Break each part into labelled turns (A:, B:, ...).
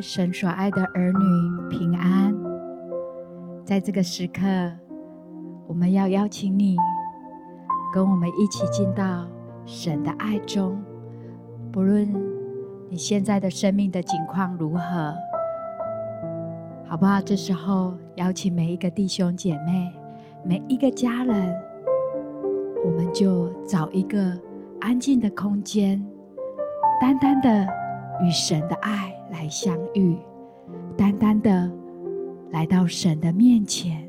A: 神所爱的儿女平安。在这个时刻，我们要邀请你跟我们一起进到神的爱中。不论你现在的生命的境况如何，好不好？这时候邀请每一个弟兄姐妹、每一个家人，我们就找一个安静的空间，单单的与神的爱来相遇，单单的来到神的面前，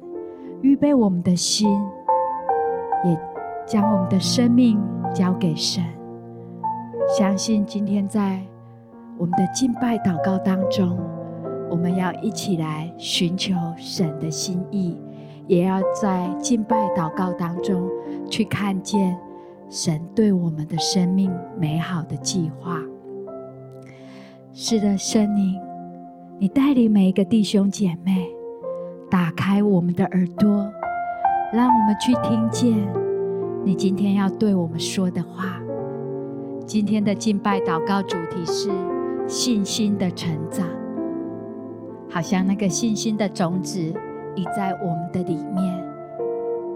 A: 预备我们的心，也将我们的生命交给神。相信今天在我们的敬拜祷告当中，我们要一起来寻求神的心意，也要在敬拜祷告当中去看见神对我们的生命美好的计划。是的，圣灵，你带领每一个弟兄姐妹，打开我们的耳朵，让我们去听见你今天要对我们说的话。今天的敬拜祷告主题是信心的成长，好像那个信心的种子已在我们的里面，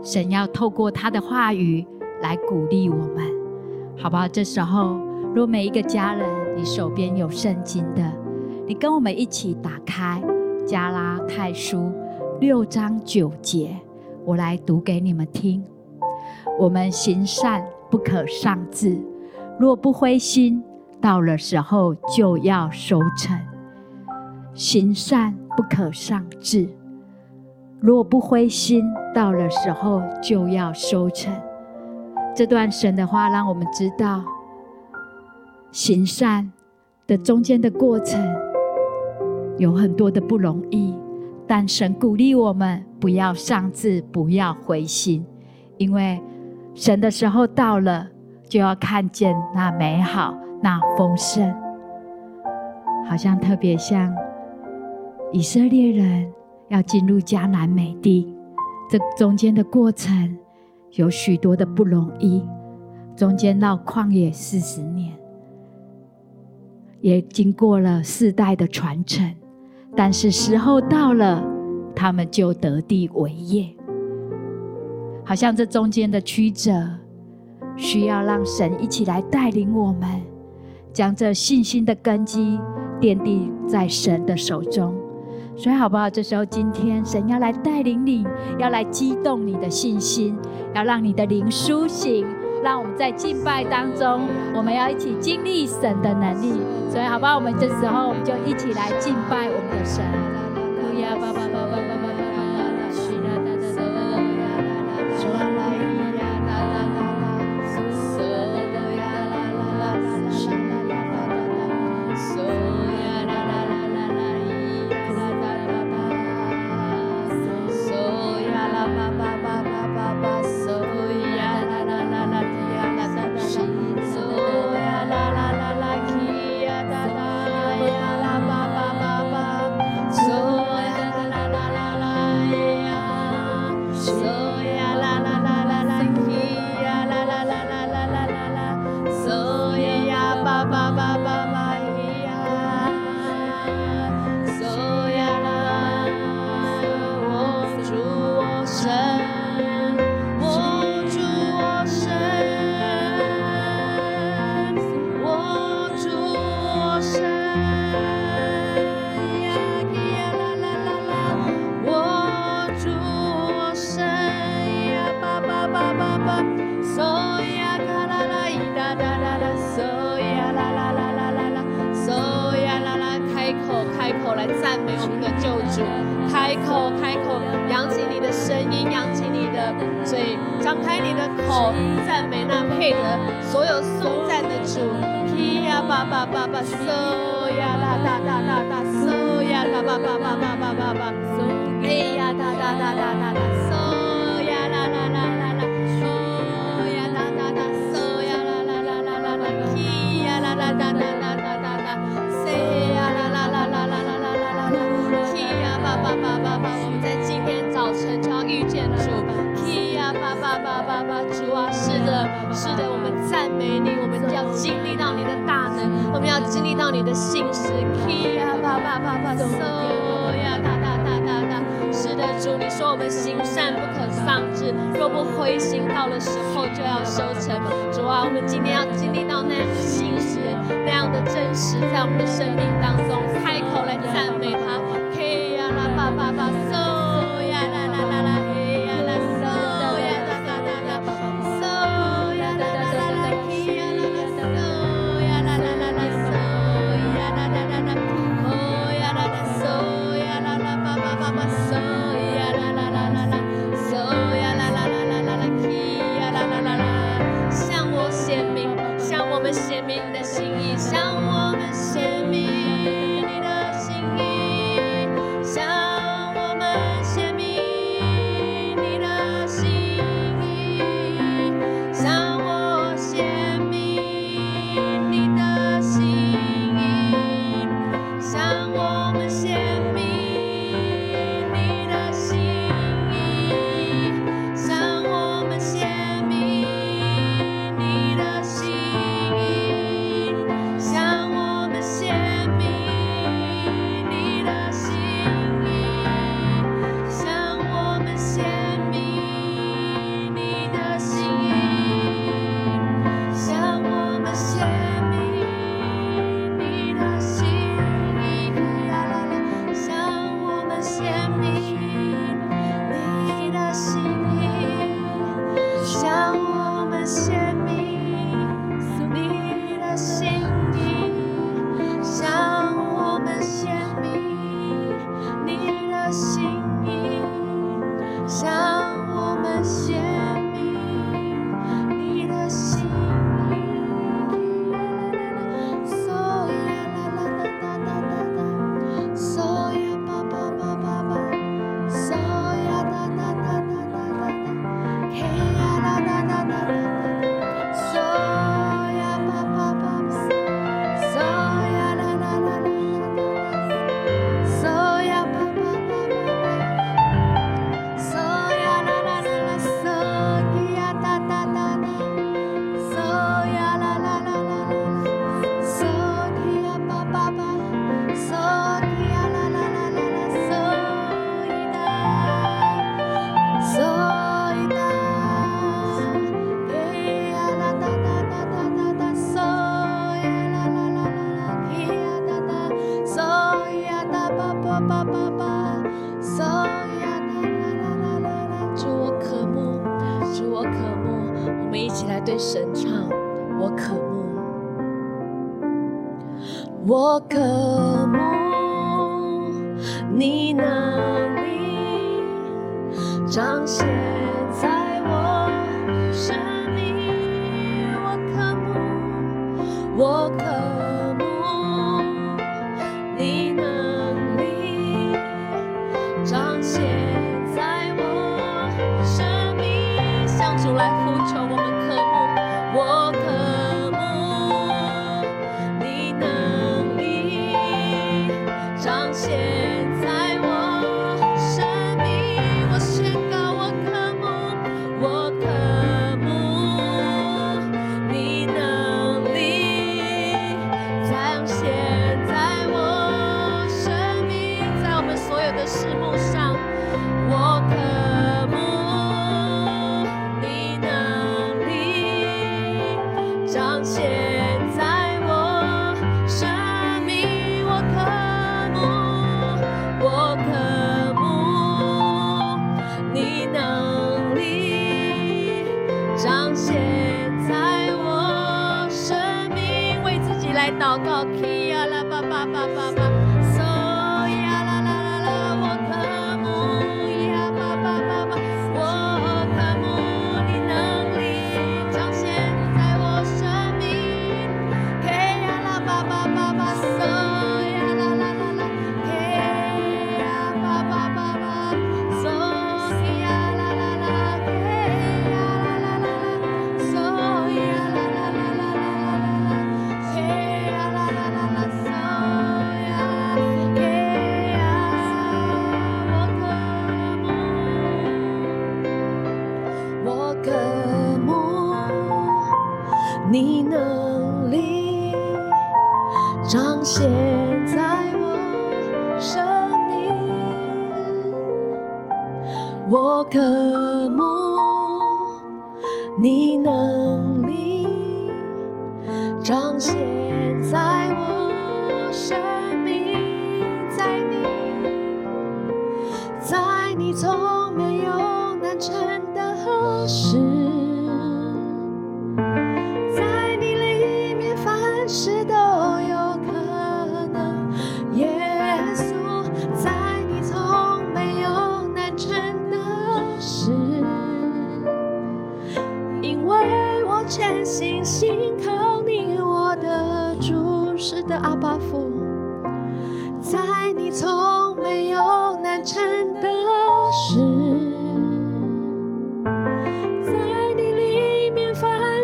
A: 神要透过他的话语来鼓励我们，好不好？这时候，若每一个家人，你手边有圣经的，你跟我们一起打开加拉太书六章九节，我来读给你们听。我们行善不可丧志，若不灰心，到了时候就要收成。行善不可丧志，若不灰心，到了时候就要收成。这段神的话让我们知道。行善的中间的过程有很多的不容易，但神鼓励我们不要丧志，不要灰心，因为神的时候到了，就要看见那美好、那丰盛，好像特别像以色列人要进入迦南美地，这中间的过程有许多的不容易，中间到旷野四十年。也经过了世代的传承，但是时候到了，他们就得地为业。好像这中间的曲折，需要让神一起来带领我们，将这信心的根基奠定在神的手中。所以，好不好？这时候，今天神要来带领你，要来激动你的信心，要让你的灵苏醒。让我们在敬拜当中，我们要一起经历神的能力。所以，好不好？我们这时候，我们就一起来敬拜我们的神。
B: 爸爸爸，主啊是的，是的我们赞美你，我们要经历到你的大能，我们要经历到你的信实。呀吧吧吧吧，嗖呀哒哒哒哒哒。是的，主，你说我们行善不可丧志，若不灰心，到了时候就要收成。主啊，我们今天要经历到那样的信实，那样的真实，在我们的生命当中，开口来赞 Whoa.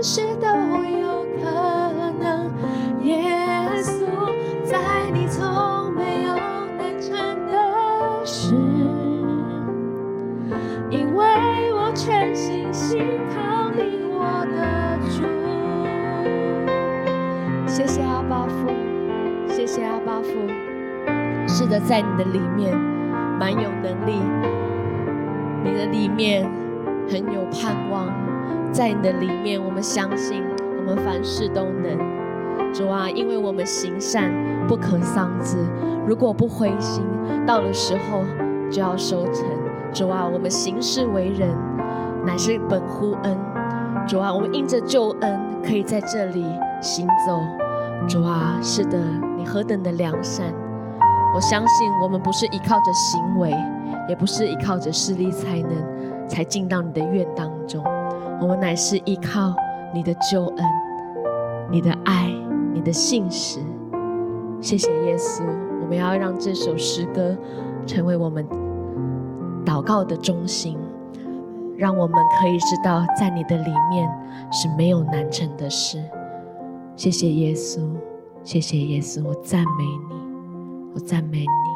B: 事都有可能。耶稣，在你从没有难成的事，因为我全心信靠你，我的主。谢谢阿巴父。谢谢阿巴父，是的，在你的里面蛮有能力，你的里面很有盼望，在你的里面，们相信我们凡事都能。主啊，因为我们行善不可丧志，如果不灰心，到了时候就要收成。主啊，我们行事为人乃是本乎恩。主啊，我们因着救恩可以在这里行走。主啊，是的，你何等的良善！我相信我们不是依靠着行为，也不是依靠着势力才能才进到你的院当中，我们乃是依靠你的救恩、你的爱、你的信实。谢谢耶稣，我们要让这首诗歌成为我们祷告的中心，让我们可以知道，在你的里面是没有难成的事。谢谢耶稣，谢谢耶稣，我赞美你，我赞美你。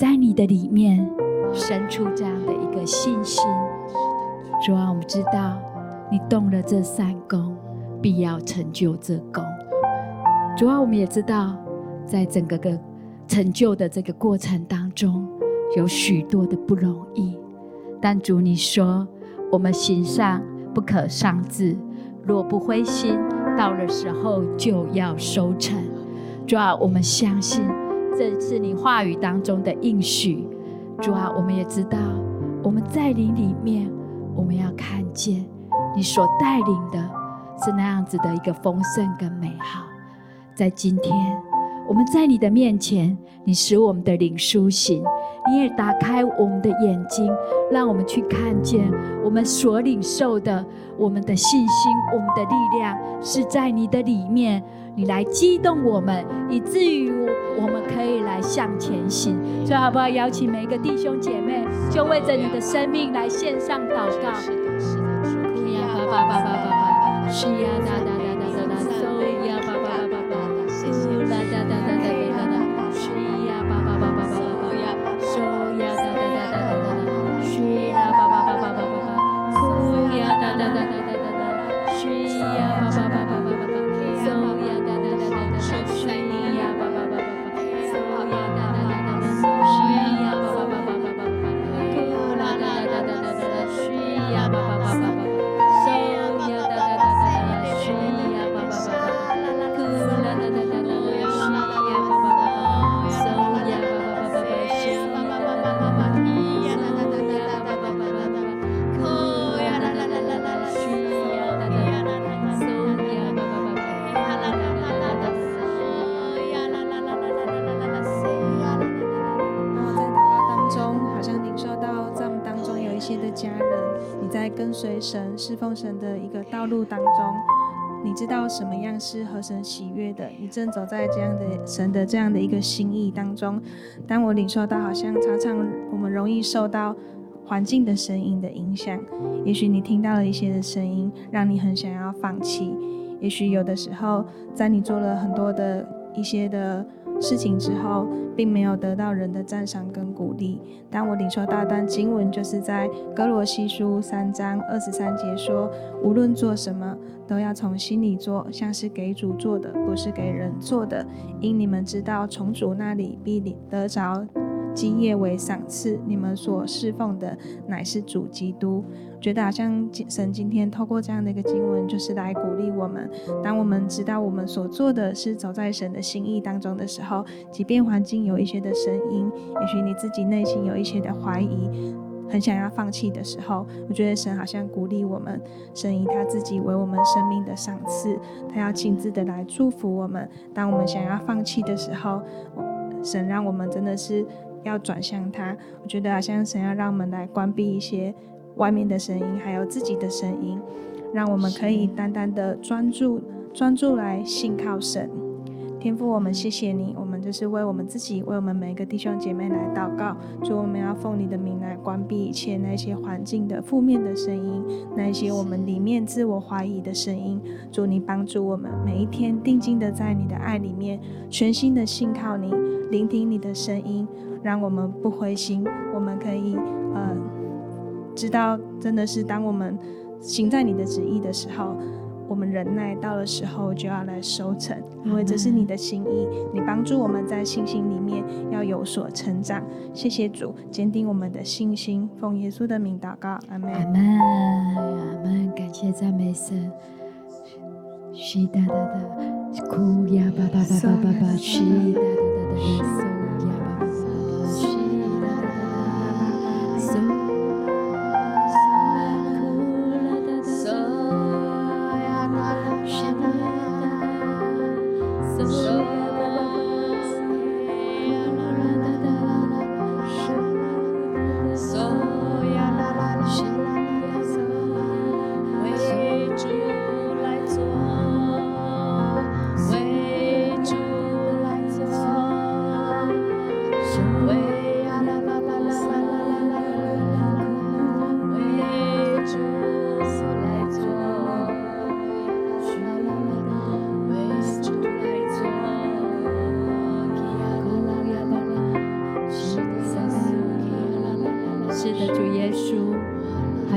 A: 在你的里面生出这样的一个信心。主啊，我们知道，你动了这三功，必要成就这功。主啊，我们也知道，在整个个成就的这个过程当中。有许多的不容易，但主你说，我们行善不可丧志，若不灰心，到了时候就要收成。主啊，我们相信这是你话语当中的应许。主啊，我们也知道我们在你里面，我们要看见你所带领的是那样子的一个丰盛跟美好。在今天，我们在你的面前，你使我们的灵苏醒。你也打开我们的眼睛，让我们去看见我们所领受的，我们的信心，我们的力量是在你的里面。你来激动我们，以至于我们可以来向前行。所以，好不好邀请每一个弟兄姐妹，就为着你的生命来献上祷告。是的，是的，主啊，爸爸，爸爸，爸爸，是
C: 的，神、侍奉神的一个道路当中，你知道什么样是合神喜悦的？你正走在这样的神的这样的一个心意当中。当我领受到，好像常常我们容易受到环境的声音的影响，也许你听到了一些的声音，让你很想要放弃。也许有的时候，在你做了很多的一些的事情之后，并没有得到人的赞赏跟鼓励。当我领受到一段经文，就是在哥罗西书三章二十三节说：“无论做什么，都要从心里做，像是给主做的，不是给人做的。因你们知道，从主那里必得着基业为赏赐。你们所侍奉的，乃是主基督。”觉得好像神今天透过这样的一个经文，就是来鼓励我们。当我们知道我们所做的是走在神的心意当中的时候，即便环境有一些的声音，也许你自己内心有一些的怀疑，很想要放弃的时候，我觉得神好像鼓励我们，神以他自己为我们生命的赏赐，他要亲自的来祝福我们。当我们想要放弃的时候，神让我们真的是要转向他。我觉得好像神要让我们来关闭一些。外面的声音，还有自己的声音，让我们可以单单的专注、专注来信靠神。天父，我们谢谢你，我们就是为我们自己，为我们每一个弟兄姐妹来祷告。主，我们要奉你的名来关闭一切那些环境的负面的声音，那些我们里面自我怀疑的声音。主，你帮助我们每一天定睛的在你的爱里面，全心的信靠你，聆听你的声音，让我们不灰心，我们可以呃。知道，真的是当我们行在你的旨意的时候，我们忍耐到了时候就要来收成，因为这是你的心意。你帮助我们在信心里面要有所成长。谢谢主，坚定我们的信心。奉耶稣的名祷告，阿门。
A: 阿门，阿门。感谢赞美神。是哒哒哒，哭呀吧吧吧吧吧吧，是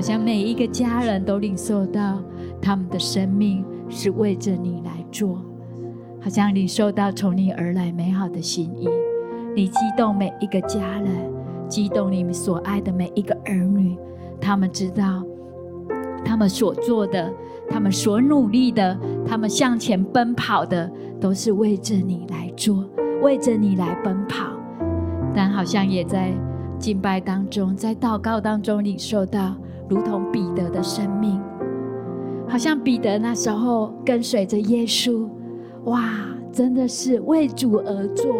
A: 像每一个。家人都领受到，他们的生命是为着你来做，好像领受到从你而来美好的心意。你激动每一个家人，激动你们所爱的每一个儿女。他们知道，他们所做的，他们所努力的，他们向前奔跑的，都是为着你来做，为着你来奔跑。但好像也在敬拜当中，在祷告当中领受到。如同彼得的生命，好像彼得那时候跟随着耶稣，哇，真的是为主而做，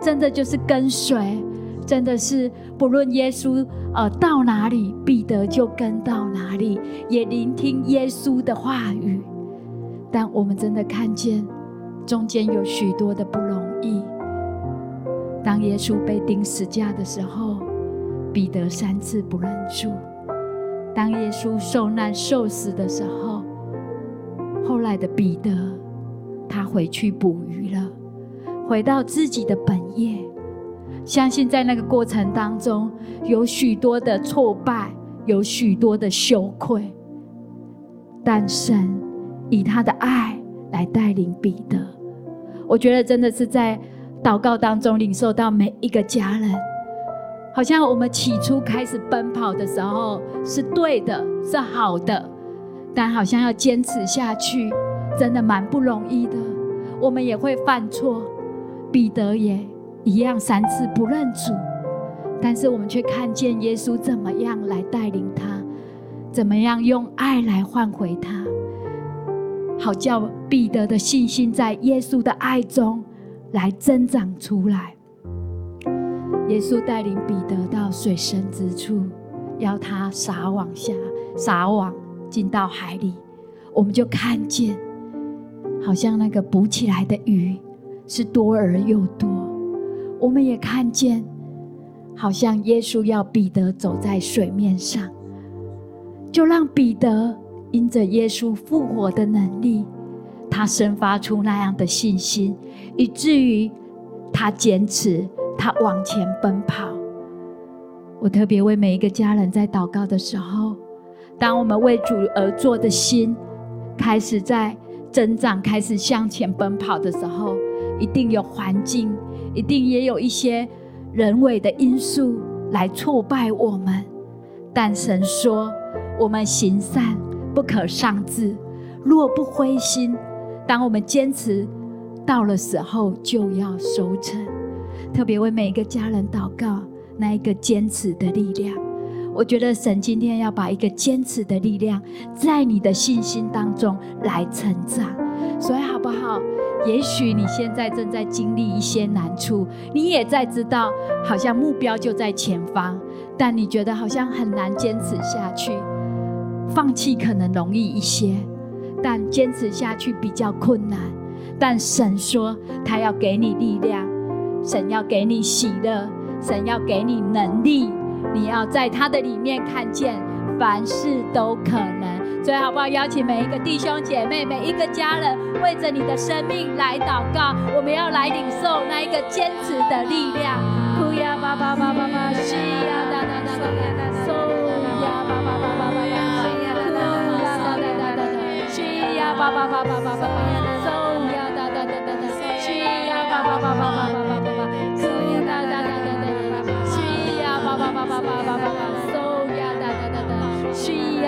A: 真的就是跟随，真的是不论耶稣呃到哪里，彼得就跟到哪里，也聆听耶稣的话语。但我们真的看见中间有许多的不容易。当耶稣被钉死架的时候，彼得三次不认主。当耶稣受难受死的时候，后来的彼得，他回去捕鱼了，回到自己的本业。相信在那个过程当中，有许多的挫败，有许多的羞愧，但神以他的爱来带领彼得。我觉得真的是在祷告当中领受到每一个家人。好像我们起初开始奔跑的时候是对的，是好的，但好像要坚持下去，真的蛮不容易的。我们也会犯错，彼得也一样三次不认主，但是我们却看见耶稣怎么样来带领他，怎么样用爱来换回他，好叫彼得的信心在耶稣的爱中来增长出来。耶稣带领彼得到水深之处，要他撒网下，撒网进到海里，我们就看见，好像那个捕起来的鱼是多而又多。我们也看见，好像耶稣要彼得走在水面上，就让彼得因着耶稣复活的能力，他生发出那样的信心，以至于他坚持，他往前奔跑。我特别为每一个家人在祷告的时候，当我们为主而做的心开始在增长，开始向前奔跑的时候，一定有环境，一定也有一些人为的因素来挫败我们。但神说：“我们行善不可丧志，若不灰心，当我们坚持到了时候，就要收成。”特别为每一个家人祷告。那一个坚持的力量，我觉得神今天要把一个坚持的力量在你的信心当中来成长，所以好不好？也许你现在正在经历一些难处，你也在知道，好像目标就在前方，但你觉得好像很难坚持下去，放弃可能容易一些，但坚持下去比较困难。但神说，他要给你力量，神要给你喜乐。神要给你能力，你要在他的里面看见凡事都可能。所以，好不好？邀请每一个弟兄姐妹、每一个家人，为着你的生命来祷告。我们要来领受那一个坚持的力量。哭呀，爸爸，爸爸，爸，西呀，哒哒哒哒，嗖呀，爸爸，爸爸，爸爸，西呀，哒哒哒哒哒，西呀，爸爸，爸爸，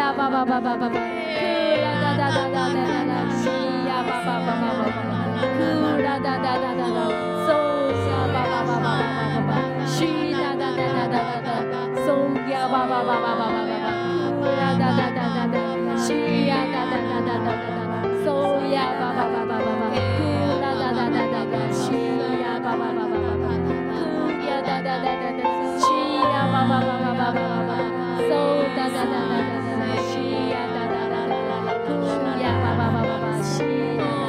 A: 呀爸爸爸爸爸爸，呼啦哒哒哒哒哒哒，西呀爸爸爸爸爸爸，呼啦哒哒哒哒哒，嗖呀爸爸爸爸爸爸，西哒哒哒哒哒哒，嗖呀爸爸爸爸爸爸爸，呼啦哒哒哒哒哒，西呀哒哒哒哒哒哒，嗖呀爸爸爸爸爸爸，呼啦哒哒哒哒哒，西呀爸爸爸爸爸爸，呼呀哒哒哒哒哒，西。呀，爸爸爸爸爸爸爸，嗖哒哒哒哒哒爸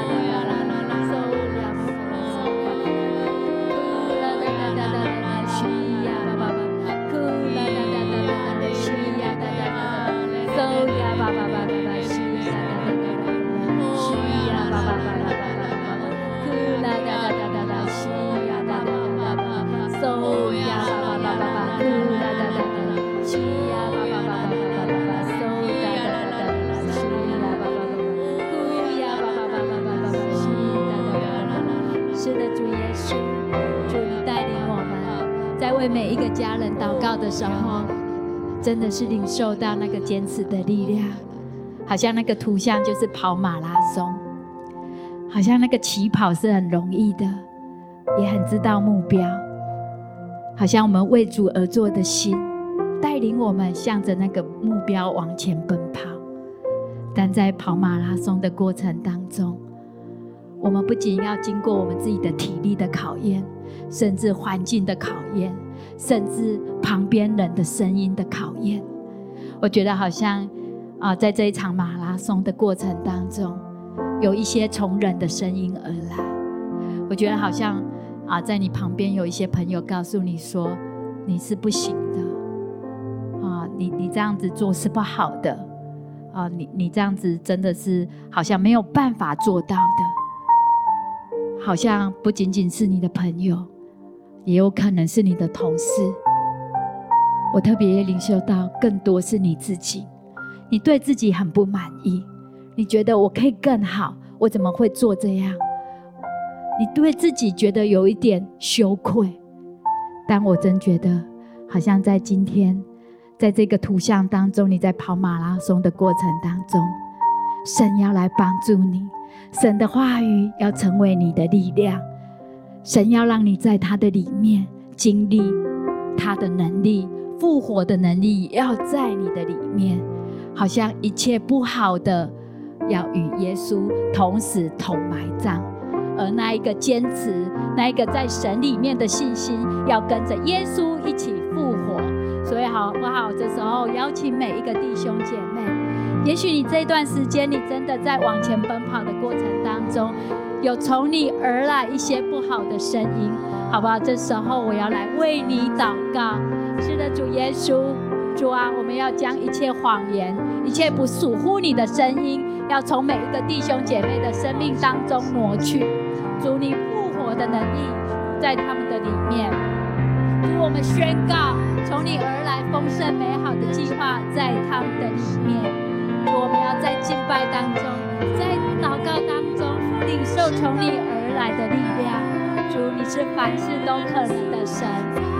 A: 每一个家人祷告的时候，真的是领受到那个坚持的力量，好像那个图像就是跑马拉松，好像那个起跑是很容易的，也很知道目标。好像我们为主而做的心，带领我们向着那个目标往前奔跑。但在跑马拉松的过程当中，我们不仅要经过我们自己的体力的考验，甚至环境的考验，甚至旁边人的声音的考验。我觉得好像啊，在这一场马拉松的过程当中，有一些从人的声音而来。我觉得好像。啊，在你旁边有一些朋友告诉你说，你是不行的，啊，你你这样子做是不好的，啊，你你这样子真的是好像没有办法做到的，好像不仅仅是你的朋友，也有可能是你的同事。我特别领受到更多是你自己，你对自己很不满意，你觉得我可以更好，我怎么会做这样？你对自己觉得有一点羞愧，但我真觉得，好像在今天，在这个图像当中，你在跑马拉松的过程当中，神要来帮助你，神的话语要成为你的力量，神要让你在他的里面经历他的能力，复活的能力要在你的里面，好像一切不好的要与耶稣同死同埋葬。而那一个坚持，那一个在神里面的信心，要跟着耶稣一起复活。所以，好不好？这时候邀请每一个弟兄姐妹，也许你这段时间你真的在往前奔跑的过程当中，有从你而来一些不好的声音，好不好？这时候我要来为你祷告。是的，主耶稣，主啊，我们要将一切谎言、一切不属乎你的声音，要从每一个弟兄姐妹的生命当中挪去。主，你复活的能力在他们的里面。主，我们宣告，从你而来丰盛美好的计划在他们的里面。主，我们要在敬拜当中，在祷告当中领受从你而来的力量。主，你是凡事都可能的神。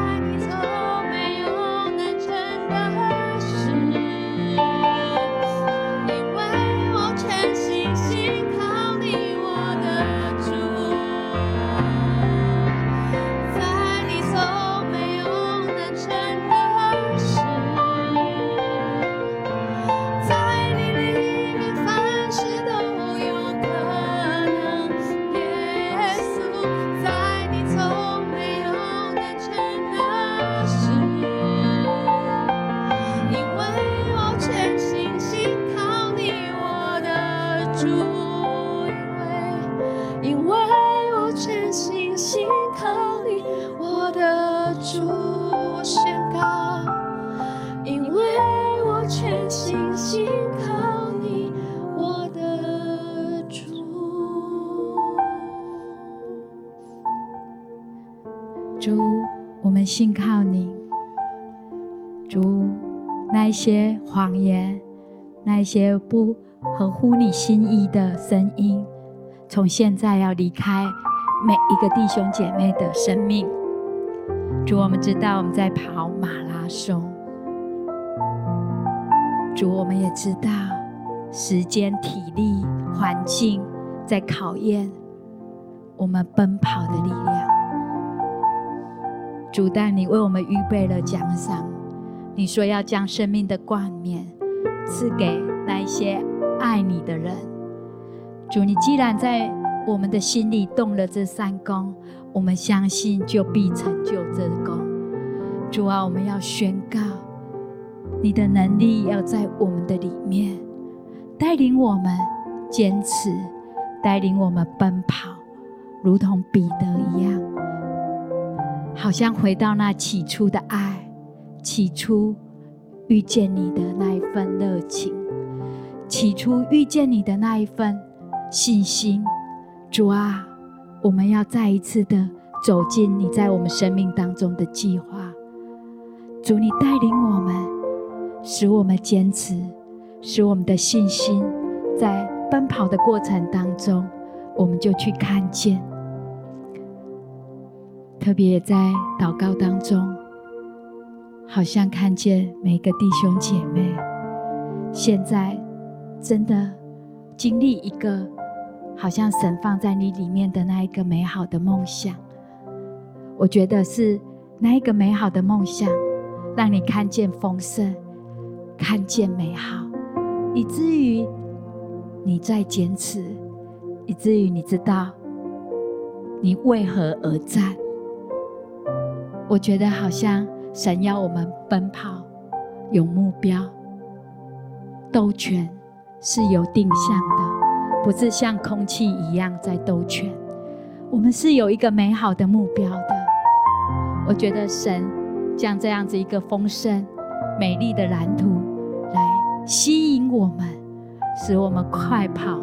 A: 主，我们信靠你，主，那一些谎言，那一些不合乎你心意的声音，从现在要离开每一个弟兄姐妹的生命。主，我们知道我们在跑马拉松，主，我们也知道时间、体力、环境在考验我们奔跑的力量。主，但你为我们预备了奖赏。你说要将生命的冠冕赐给那一些爱你的人。主，你既然在我们的心里动了这三工，我们相信就必成就这功。主啊，我们要宣告你的能力要在我们的里面，带领我们坚持，带领我们奔跑，如同彼得一样。好像回到那起初的爱，起初遇见你的那一份热情，起初遇见你的那一份信心。主啊，我们要再一次的走进你在我们生命当中的计划。主，你带领我们，使我们坚持，使我们的信心在奔跑的过程当中，我们就去看见。特别在祷告当中，好像看见每一个弟兄姐妹，现在真的经历一个好像神放在你里面的那一个美好的梦想。我觉得是那一个美好的梦想，让你看见丰盛，看见美好，以至于你在坚持，以至于你知道你为何而战。我觉得好像神要我们奔跑，有目标，兜圈是有定向的，不是像空气一样在兜圈。我们是有一个美好的目标的。我觉得神将这样子一个丰盛、美丽的蓝图来吸引我们，使我们快跑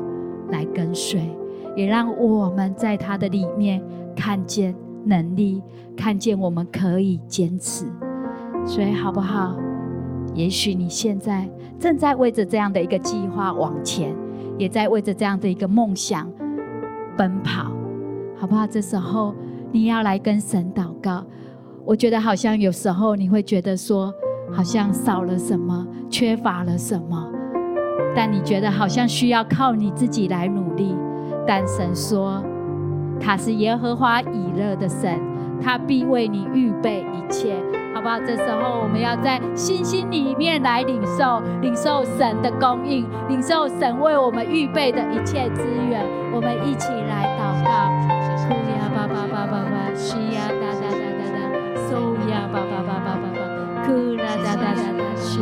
A: 来跟随，也让我们在他的里面看见。能力看见我们可以坚持，所以好不好？也许你现在正在为着这样的一个计划往前，也在为着这样的一个梦想奔跑，好不好？这时候你要来跟神祷告。我觉得好像有时候你会觉得说，好像少了什么，缺乏了什么，但你觉得好像需要靠你自己来努力，但神说。他是耶和华以勒的神，他必为你预备一切，好不好？这时候我们要在信心里面来领受，领受神的供应，领受神为我们预备的一切资源。我们一起来祷告。呀巴巴巴巴巴，西呀哒哒哒哒哒，嗖呀巴巴巴巴巴巴，呼啦哒哒哒。是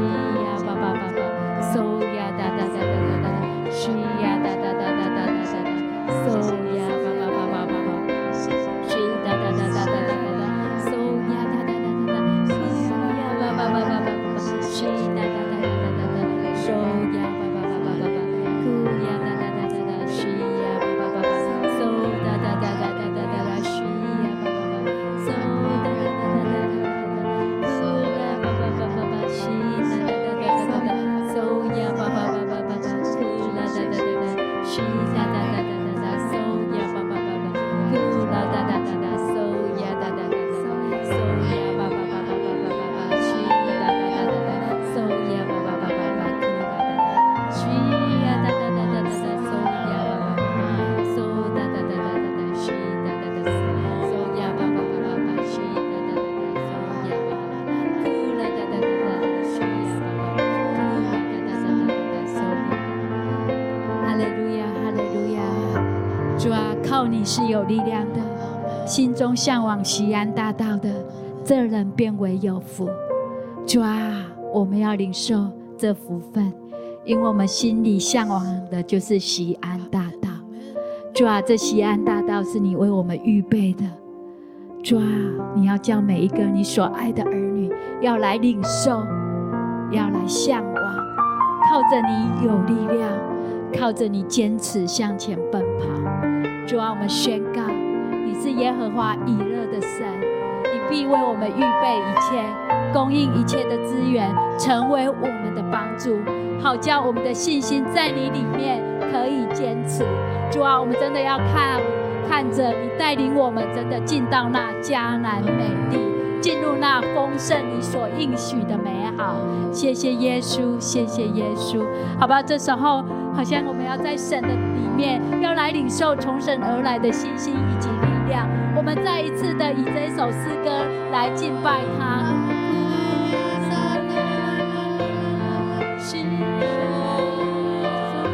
A: 有力量的，心中向往西安大道的，这人便为有福。主啊，我们要领受这福分，因为我们心里向往的就是西安大道。主啊，这西安大道是你为我们预备的。主啊，你要叫每一个你所爱的儿女要来领受，要来向往，靠着你有力量，靠着你坚持向前奔。主啊，我们宣告，你是耶和华以勒的神，你必为我们预备一切，供应一切的资源，成为我们的帮助，好叫我们的信心在你里面可以坚持。主啊，我们真的要看，看着你带领我们，真的进到那迦南美地，进入那丰盛你所应许的美好。谢谢耶稣，谢谢耶稣。好吧，这时候好像我们要在神的里面，要来领受从神而来的信心以及力量。我们再一次的以这一首诗歌来敬拜他。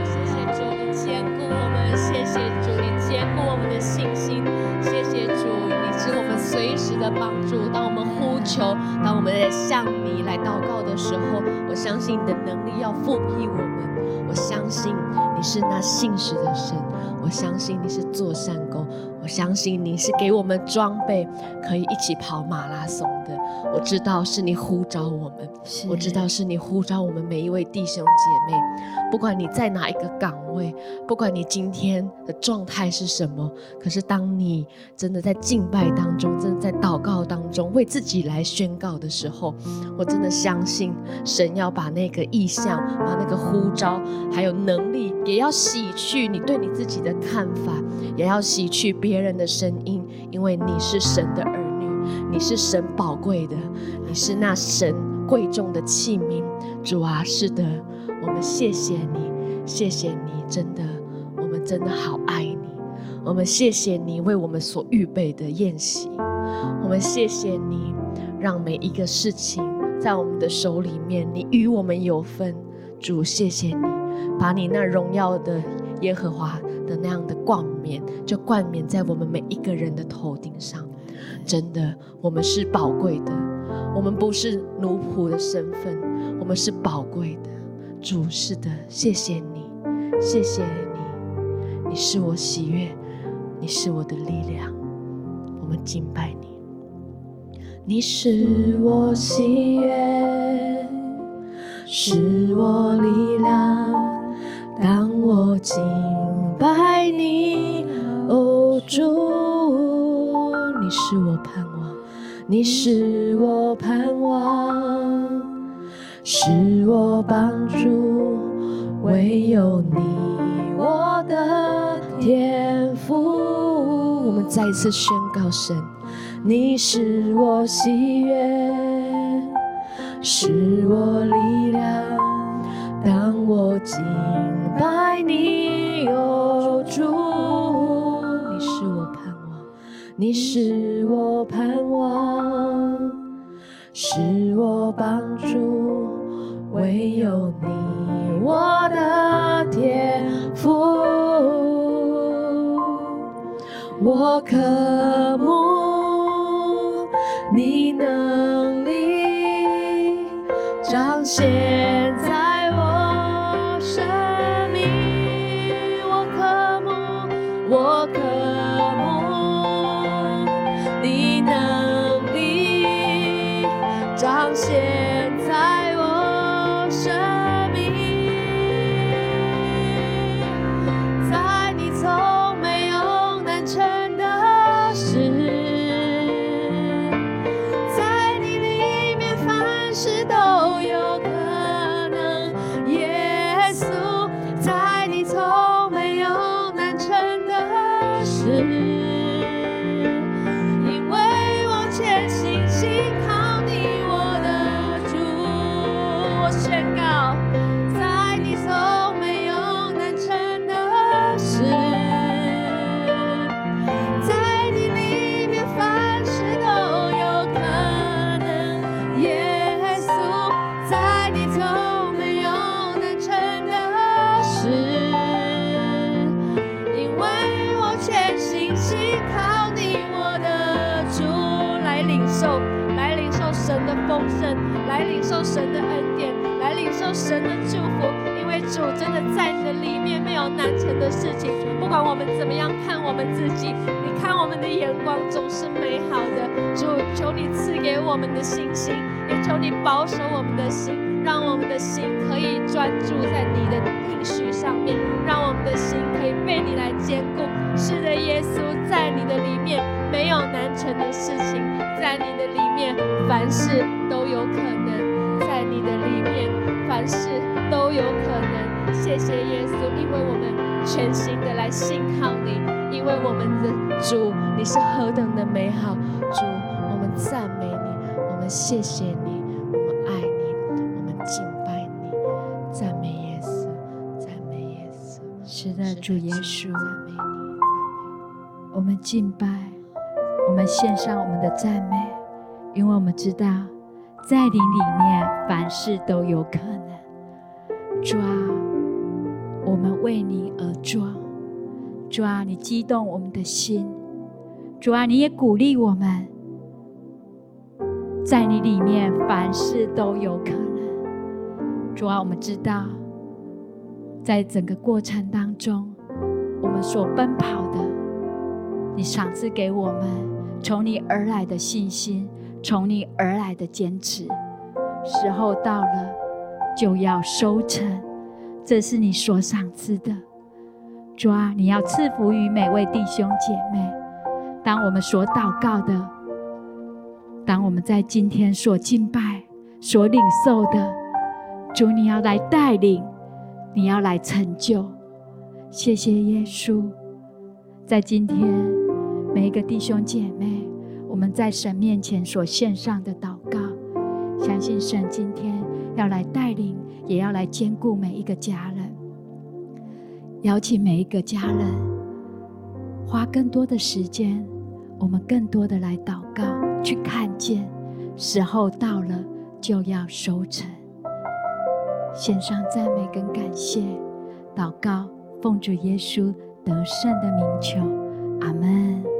B: 谢谢主，你坚固我们；谢谢主，你坚固我们的信心；谢谢主，你是我们随时的帮助。当我们呼求，当我们在向你来祷告的时候，我相信你的能力要复辟我们。我相信你是那信实的神，我相信你是做善工，我相信你是给我们装备，可以一起跑马拉松的。我知道是你呼召我们，我知道是你呼召我们每一位弟兄姐妹，不管你在哪一个岗位，不管你今天的状态是什么，可是当你真的在敬拜当中，真的在祷告当中，为自己来宣告的时候，我真的相信神要把那个意向，把那个呼召，还有能力，也要洗去你对你自己的看法，也要洗去别别人的声音，因为你是神的儿女。你是神宝贵的，你是那神贵重的器皿，主啊，是的，我们谢谢你，谢谢你，真的，我们真的好爱你，我们谢谢你为我们所预备的宴席，我们谢谢你，让每一个事情在我们的手里面，你与我们有分，主，谢谢你，把你那荣耀的耶和华的那样的冠冕，就冠冕在我们每一个人的头顶上。真的，我们是宝贵的，我们不是奴仆的身份，我们是宝贵的。主，是的，谢谢你，谢谢你，你是我喜悦，你是我的力量。我们敬拜你，你是我喜悦，是我力量。当我敬拜你，哦主。你是我盼望，你是我盼望，是我帮助，唯有你，我的天赋。我们再一次宣告神，你是我喜悦，是我力量。当我敬拜你，有主。你是我盼望，你是我盼望，是我帮助，唯有你，我的天父，我渴慕你能力彰显求你保守我们的心，让我们的心可以专注在你的应许上面，让我们的心可以被你来坚固。是的，耶稣，在你的里面没有难成的事情，在你的里面凡事都有可能，在你的里面凡事都有可能。谢谢耶稣，因为我们全心的来信靠你，因为我们的主你是何等的美好，主，我们赞美你，我们谢谢你，
A: 主耶
B: 稣，
A: 我们敬拜，我们献上我们的赞美，因为我们知道，在你里面凡事都有可能。主啊，我们为你而做。主啊，你激动我们的心。主啊，你也鼓励我们，在你里面凡事都有可能。主啊，我们知道，在整个过程当中，我们所奔跑的，你赏赐给我们从你而来的信心，从你而来的坚持。时候到了，就要收成，这是你所赏赐的。主啊，你要赐福于每位弟兄姐妹。当我们所祷告的，当我们在今天所敬拜、所领受的，主，你要来带领，你要来成就。谢谢耶稣，在今天每一个弟兄姐妹，我们在神面前所献上的祷告，相信神今天要来带领，也要来兼顾每一个家人。邀请每一个家人。花更多的时间，我们更多的来祷告，去看见时候到了就要收成。献上赞美跟感谢，祷告奉主耶稣得胜的名求，阿门。